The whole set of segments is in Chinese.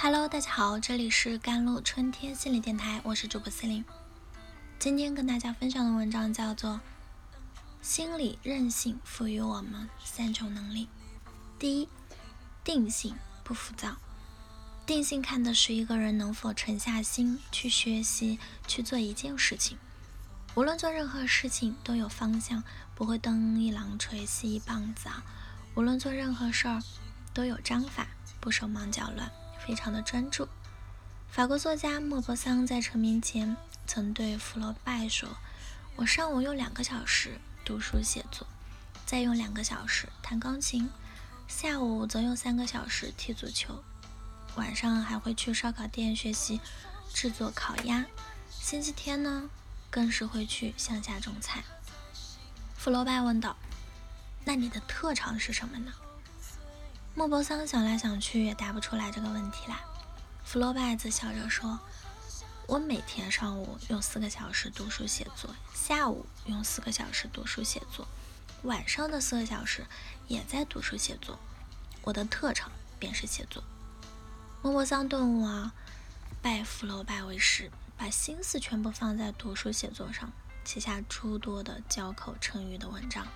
Hello，大家好，这里是甘露春天心理电台，我是主播司令。今天跟大家分享的文章叫做《心理韧性赋予我们三种能力》。第一，定性不浮躁。定性看的是一个人能否沉下心去学习去做一件事情。无论做任何事情都有方向，不会东一榔锤西一棒子啊。无论做任何事儿都有章法，不手忙脚乱。非常的专注。法国作家莫泊桑在成名前曾对福楼拜说：“我上午用两个小时读书写作，再用两个小时弹钢琴，下午则用三个小时踢足球，晚上还会去烧烤店学习制作烤鸭。星期天呢，更是会去乡下种菜。”福楼拜问道：“那你的特长是什么呢？”莫泊桑想来想去也答不出来这个问题来。福楼拜则笑着说：“我每天上午用四个小时读书写作，下午用四个小时读书写作，晚上的四个小时也在读书写作。我的特长便是写作。”莫泊桑顿悟啊，拜福楼拜为师，把心思全部放在读书写作上，写下诸多的交口称语的文章。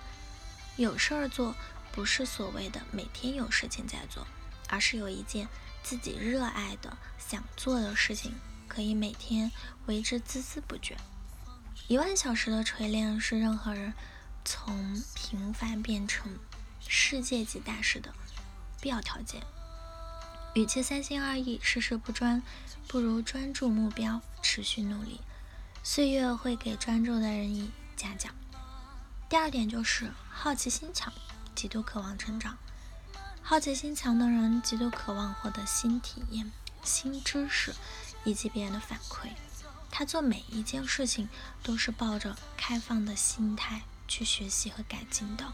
有事儿做。不是所谓的每天有事情在做，而是有一件自己热爱的、想做的事情，可以每天为之孜孜不倦。一万小时的锤炼是任何人从平凡变成世界级大师的必要条件。与其三心二意、事事不专，不如专注目标，持续努力。岁月会给专注的人以嘉奖。第二点就是好奇心强。极度渴望成长，好奇心强的人极度渴望获得新体验、新知识以及别人的反馈。他做每一件事情都是抱着开放的心态去学习和改进的。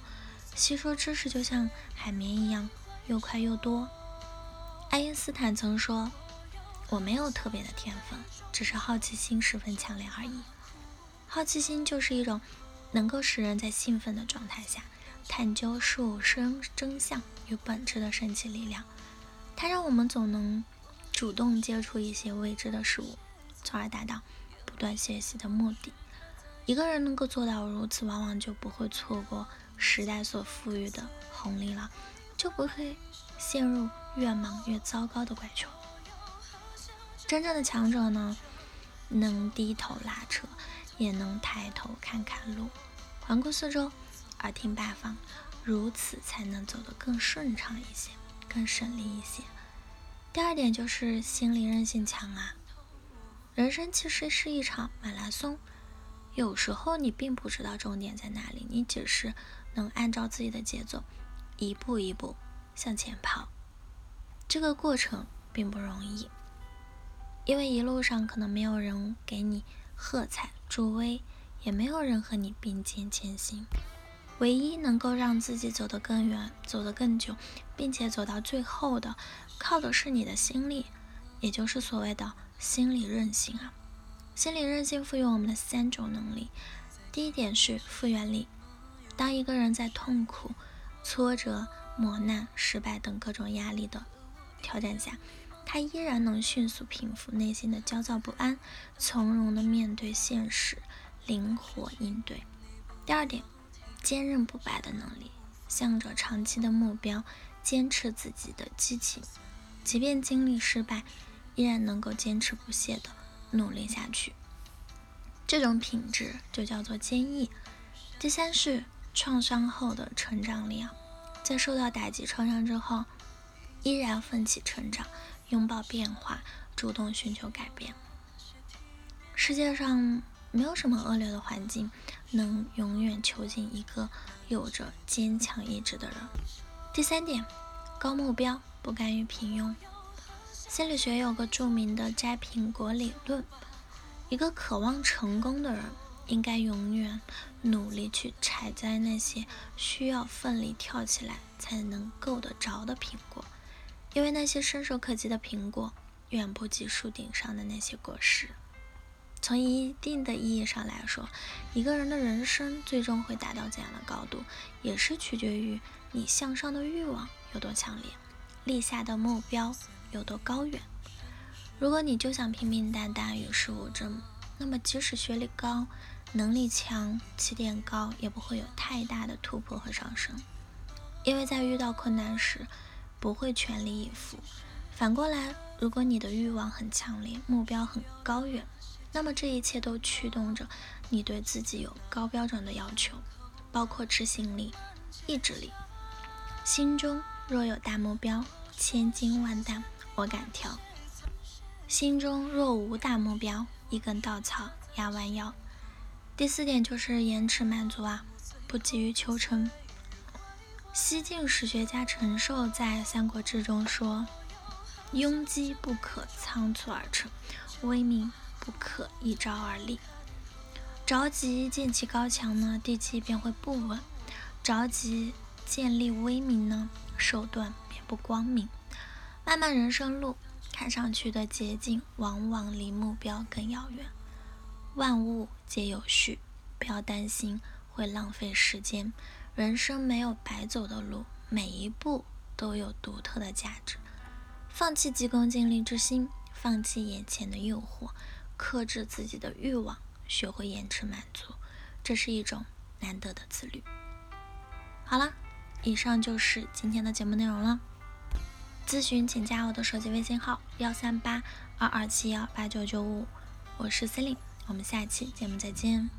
吸收知识就像海绵一样，又快又多。爱因斯坦曾说：“我没有特别的天分，只是好奇心十分强烈而已。”好奇心就是一种能够使人在兴奋的状态下。探究事物真真相与本质的神奇力量，它让我们总能主动接触一些未知的事物，从而达到不断学习的目的。一个人能够做到如此，往往就不会错过时代所赋予的红利了，就不会陷入越忙越糟糕的怪圈。真正的强者呢，能低头拉车，也能抬头看看路，环顾四周。耳听八方，如此才能走得更顺畅一些，更省力一些。第二点就是心理韧性强啊。人生其实是一场马拉松，有时候你并不知道终点在哪里，你只是能按照自己的节奏，一步一步向前跑。这个过程并不容易，因为一路上可能没有人给你喝彩助威，也没有人和你并肩前行。唯一能够让自己走得更远、走得更久，并且走到最后的，靠的是你的心力，也就是所谓的心理韧性啊。心理韧性赋予我们的三种能力，第一点是复原力。当一个人在痛苦、挫折、磨难、失败等各种压力的挑战下，他依然能迅速平复内心的焦躁不安，从容的面对现实，灵活应对。第二点。坚韧不拔的能力，向着长期的目标，坚持自己的激情，即便经历失败，依然能够坚持不懈的努力下去。这种品质就叫做坚毅。第三是创伤后的成长力啊，在受到打击创伤之后，依然奋起成长，拥抱变化，主动寻求改变。世界上。没有什么恶劣的环境能永远囚禁一个有着坚强意志的人。第三点，高目标，不甘于平庸。心理学有个著名的摘苹果理论：一个渴望成功的人，应该永远努力去采摘那些需要奋力跳起来才能够得着的苹果，因为那些伸手可及的苹果，远不及树顶上的那些果实。从一定的意义上来说，一个人的人生最终会达到怎样的高度，也是取决于你向上的欲望有多强烈，立下的目标有多高远。如果你就想平平淡淡、与世无争，那么即使学历高、能力强、起点高，也不会有太大的突破和上升。因为在遇到困难时，不会全力以赴。反过来，如果你的欲望很强烈，目标很高远，那么这一切都驱动着你对自己有高标准的要求，包括执行力、意志力。心中若有大目标，千斤万担我敢挑；心中若无大目标，一根稻草压弯腰。第四点就是延迟满足啊，不急于求成。西晋史学家陈寿在《三国志》中说：“庸机不可仓促而成，威名不可一朝而立。着急建起高墙呢，地基便会不稳；着急。”建立威名呢，手段便不光明。漫漫人生路，看上去的捷径，往往离目标更遥远。万物皆有序，不要担心会浪费时间。人生没有白走的路，每一步都有独特的价值。放弃急功近利之心，放弃眼前的诱惑，克制自己的欲望，学会延迟满足，这是一种难得的自律。好了。以上就是今天的节目内容了。咨询请加我的手机微信号：幺三八二二七幺八九九五，我是 c e l i n e 我们下期节目再见。